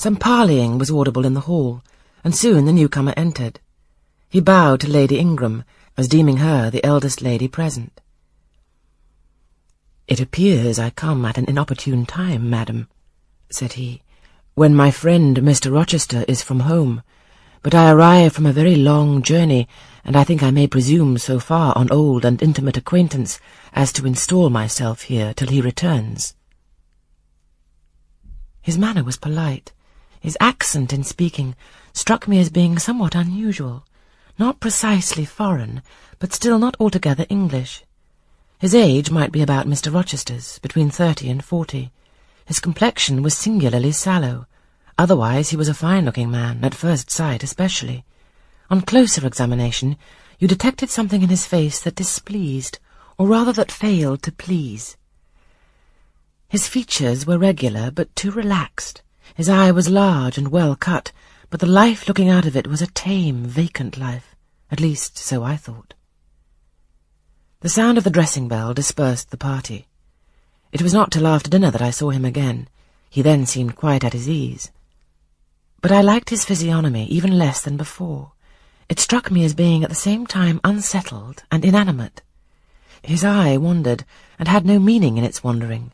Some parleying was audible in the hall, and soon the newcomer entered. He bowed to Lady Ingram, as deeming her the eldest lady present. It appears I come at an inopportune time, madam, said he, when my friend Mr. Rochester is from home, but I arrive from a very long journey, and I think I may presume so far on old and intimate acquaintance as to install myself here till he returns. His manner was polite. His accent in speaking struck me as being somewhat unusual, not precisely foreign, but still not altogether English. His age might be about Mr. Rochester's, between thirty and forty. His complexion was singularly sallow. Otherwise he was a fine-looking man, at first sight especially. On closer examination, you detected something in his face that displeased, or rather that failed to please. His features were regular, but too relaxed. His eye was large and well cut, but the life looking out of it was a tame, vacant life. At least, so I thought. The sound of the dressing bell dispersed the party. It was not till after dinner that I saw him again. He then seemed quite at his ease. But I liked his physiognomy even less than before. It struck me as being at the same time unsettled and inanimate. His eye wandered, and had no meaning in its wandering.